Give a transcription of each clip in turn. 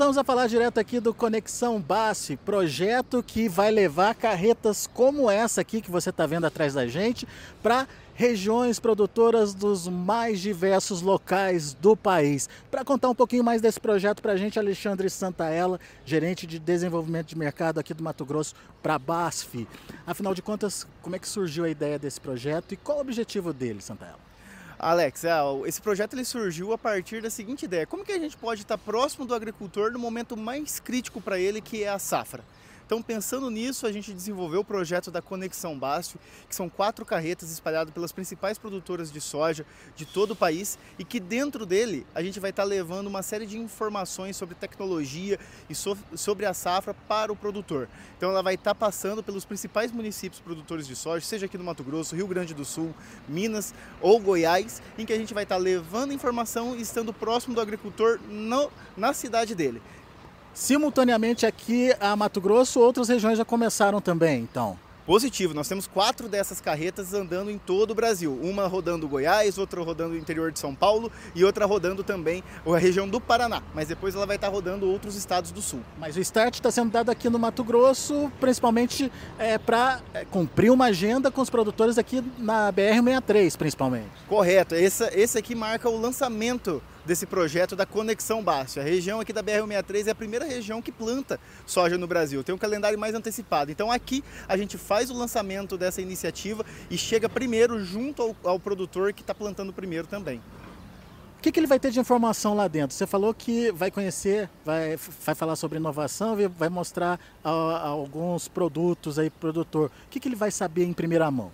Voltamos a falar direto aqui do Conexão Basf, projeto que vai levar carretas como essa aqui que você está vendo atrás da gente para regiões produtoras dos mais diversos locais do país. Para contar um pouquinho mais desse projeto para a gente, Alexandre Santaella, gerente de desenvolvimento de mercado aqui do Mato Grosso para a BASF. Afinal de contas, como é que surgiu a ideia desse projeto e qual o objetivo dele, Santaella? Alex, é, esse projeto ele surgiu a partir da seguinte ideia: como que a gente pode estar próximo do agricultor no momento mais crítico para ele, que é a safra? Então, pensando nisso, a gente desenvolveu o projeto da Conexão Basf, que são quatro carretas espalhadas pelas principais produtoras de soja de todo o país e que dentro dele a gente vai estar levando uma série de informações sobre tecnologia e so sobre a safra para o produtor. Então, ela vai estar passando pelos principais municípios produtores de soja, seja aqui no Mato Grosso, Rio Grande do Sul, Minas ou Goiás, em que a gente vai estar levando informação e estando próximo do agricultor no, na cidade dele. Simultaneamente aqui a Mato Grosso, outras regiões já começaram também, então. Positivo, nós temos quatro dessas carretas andando em todo o Brasil. Uma rodando Goiás, outra rodando o interior de São Paulo e outra rodando também a região do Paraná. Mas depois ela vai estar rodando outros estados do sul. Mas o start está sendo dado aqui no Mato Grosso, principalmente é, para é, cumprir uma agenda com os produtores aqui na BR-63, principalmente. Correto, esse, esse aqui marca o lançamento desse projeto da Conexão Baixa. A região aqui da BR-163 é a primeira região que planta soja no Brasil, tem um calendário mais antecipado. Então aqui a gente faz o lançamento dessa iniciativa e chega primeiro junto ao, ao produtor que está plantando primeiro também. O que, que, ele vai ter de informação lá dentro? Você falou que vai conhecer, vai, vai falar sobre inovação, vai mostrar a, a alguns produtos aí produtor. O que, que ele vai saber em primeira mão?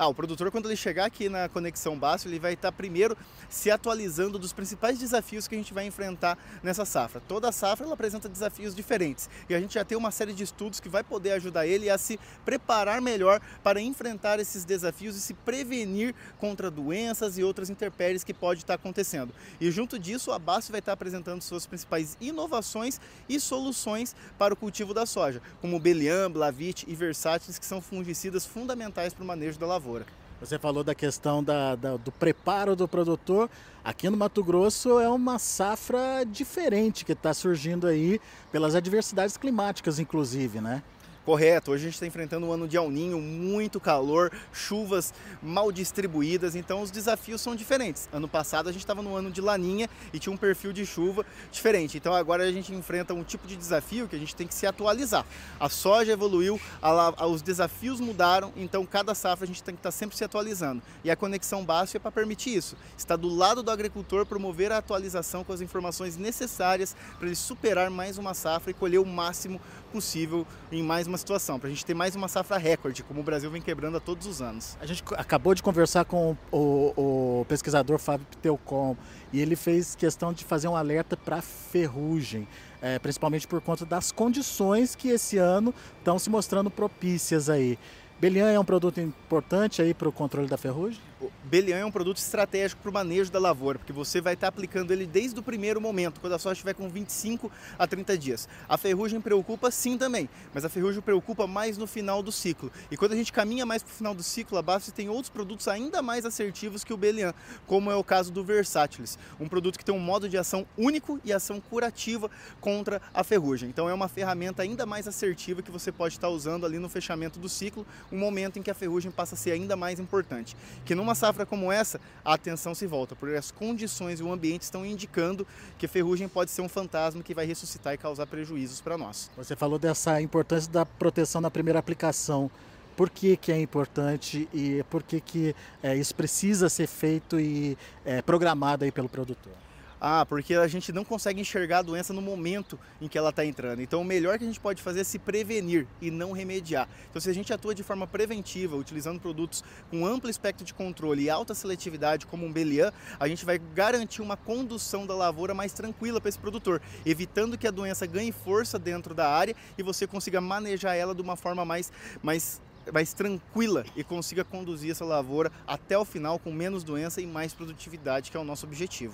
Ah, o produtor, quando ele chegar aqui na Conexão Baixo, ele vai estar primeiro se atualizando dos principais desafios que a gente vai enfrentar nessa safra. Toda safra ela apresenta desafios diferentes e a gente já tem uma série de estudos que vai poder ajudar ele a se preparar melhor para enfrentar esses desafios e se prevenir contra doenças e outras intempéries que pode estar acontecendo. E junto disso, a BASF vai estar apresentando suas principais inovações e soluções para o cultivo da soja, como Belian, Blavit e Versátiles, que são fungicidas fundamentais para o manejo da lavoura lavoura. Você falou da questão da, da, do preparo do produtor. Aqui no Mato Grosso é uma safra diferente que está surgindo aí pelas adversidades climáticas, inclusive, né? Correto, hoje a gente está enfrentando um ano de alninho, muito calor, chuvas mal distribuídas, então os desafios são diferentes. Ano passado a gente estava no ano de laninha e tinha um perfil de chuva diferente, então agora a gente enfrenta um tipo de desafio que a gente tem que se atualizar. A soja evoluiu, a, a, os desafios mudaram, então cada safra a gente tem que estar tá sempre se atualizando. E a conexão básica é para permitir isso, está do lado do agricultor, promover a atualização com as informações necessárias para ele superar mais uma safra e colher o máximo possível em mais uma situação, para a gente ter mais uma safra recorde, como o Brasil vem quebrando a todos os anos. A gente acabou de conversar com o, o pesquisador Fábio Pteucom e ele fez questão de fazer um alerta para ferrugem. É, principalmente por conta das condições que esse ano estão se mostrando propícias aí. Belian é um produto importante aí para o controle da ferrugem? Belian é um produto estratégico para o manejo da lavoura, porque você vai estar aplicando ele desde o primeiro momento, quando a soja estiver com 25 a 30 dias. A ferrugem preocupa sim também, mas a ferrugem preocupa mais no final do ciclo. E quando a gente caminha mais para o final do ciclo, a BASF tem outros produtos ainda mais assertivos que o Belian, como é o caso do Versátiles, um produto que tem um modo de ação único e ação curativa contra a ferrugem. Então é uma ferramenta ainda mais assertiva que você pode estar usando ali no fechamento do ciclo, um momento em que a ferrugem passa a ser ainda mais importante. Que numa safra como essa, a atenção se volta, porque as condições e o ambiente estão indicando que a ferrugem pode ser um fantasma que vai ressuscitar e causar prejuízos para nós. Você falou dessa importância da proteção na primeira aplicação. Por que, que é importante e por que, que é, isso precisa ser feito e é, programado aí pelo produtor? Ah, porque a gente não consegue enxergar a doença no momento em que ela está entrando. Então, o melhor que a gente pode fazer é se prevenir e não remediar. Então, se a gente atua de forma preventiva, utilizando produtos com amplo espectro de controle e alta seletividade, como um Belian, a gente vai garantir uma condução da lavoura mais tranquila para esse produtor, evitando que a doença ganhe força dentro da área e você consiga manejar ela de uma forma mais, mais mais tranquila e consiga conduzir essa lavoura até o final com menos doença e mais produtividade, que é o nosso objetivo.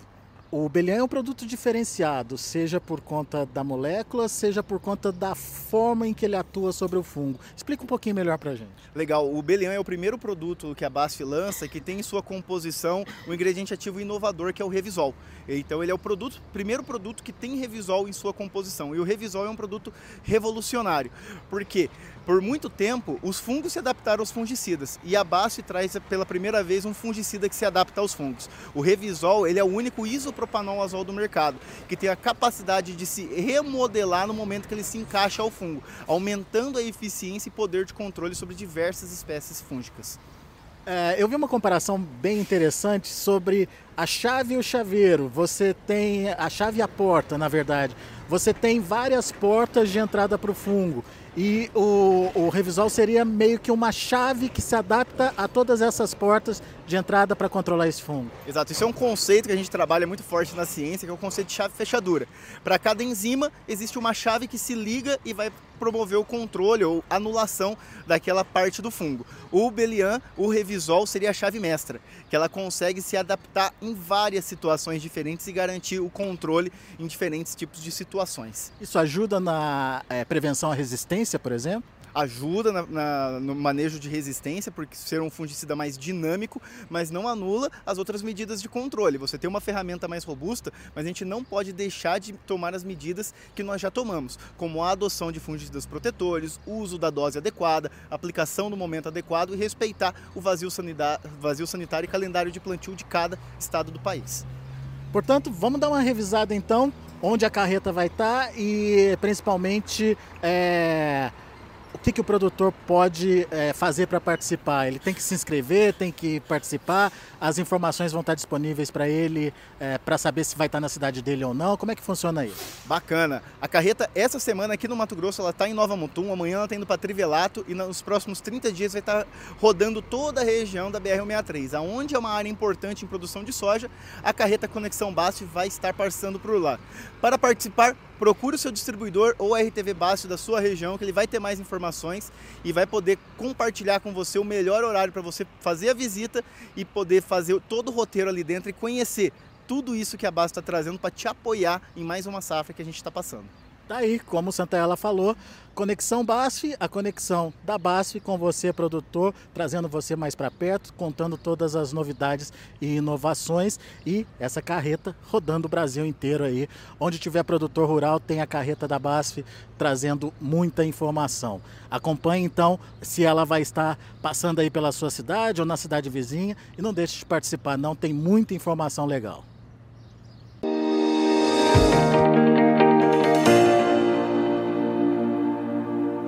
O Belian é um produto diferenciado, seja por conta da molécula, seja por conta da forma em que ele atua sobre o fungo. Explica um pouquinho melhor para gente. Legal, o Belian é o primeiro produto que a BASF lança que tem em sua composição o ingrediente ativo inovador que é o Revisol. Então ele é o produto, primeiro produto que tem Revisol em sua composição. E o Revisol é um produto revolucionário, porque por muito tempo os fungos se adaptaram aos fungicidas e a BASF traz pela primeira vez um fungicida que se adapta aos fungos. O Revisol ele é o único isopropílico propanol do mercado, que tem a capacidade de se remodelar no momento que ele se encaixa ao fungo, aumentando a eficiência e poder de controle sobre diversas espécies fúngicas. É, eu vi uma comparação bem interessante sobre a chave e o chaveiro. Você tem a chave e a porta, na verdade. Você tem várias portas de entrada para o fungo. E o, o Revisol seria meio que uma chave que se adapta a todas essas portas de entrada para controlar esse fungo. Exato, isso é um conceito que a gente trabalha muito forte na ciência, que é o conceito de chave-fechadura. Para cada enzima, existe uma chave que se liga e vai promover o controle ou anulação daquela parte do fungo. O Belian, o Revisol, seria a chave mestra, que ela consegue se adaptar em várias situações diferentes e garantir o controle em diferentes tipos de situações. Isso ajuda na é, prevenção à resistência, por exemplo? ajuda na, na, no manejo de resistência, porque ser um fungicida mais dinâmico, mas não anula as outras medidas de controle. Você tem uma ferramenta mais robusta, mas a gente não pode deixar de tomar as medidas que nós já tomamos, como a adoção de fungicidas protetores, uso da dose adequada, aplicação no momento adequado e respeitar o vazio sanitário, vazio sanitário e calendário de plantio de cada estado do país. Portanto, vamos dar uma revisada então, onde a carreta vai estar e principalmente é, o que, que o produtor pode é, fazer para participar? Ele tem que se inscrever, tem que participar, as informações vão estar disponíveis para ele é, para saber se vai estar na cidade dele ou não. Como é que funciona isso? Bacana. A carreta, essa semana aqui no Mato Grosso, ela está em Nova Mutum, amanhã ela está indo para Trivelato e nos próximos 30 dias vai estar rodando toda a região da BR-163. Aonde é uma área importante em produção de soja, a carreta Conexão Basto vai estar passando por lá. Para participar, procure o seu distribuidor ou RTV Basto da sua região, que ele vai ter mais informações e vai poder compartilhar com você o melhor horário para você fazer a visita e poder fazer todo o roteiro ali dentro e conhecer tudo isso que a Basto está trazendo para te apoiar em mais uma safra que a gente está passando. Tá aí, como Santa Ela falou, Conexão BASF, a conexão da BASF com você, produtor, trazendo você mais para perto, contando todas as novidades e inovações e essa carreta rodando o Brasil inteiro aí. Onde tiver produtor rural, tem a carreta da BASF trazendo muita informação. Acompanhe então se ela vai estar passando aí pela sua cidade ou na cidade vizinha e não deixe de participar, não tem muita informação legal.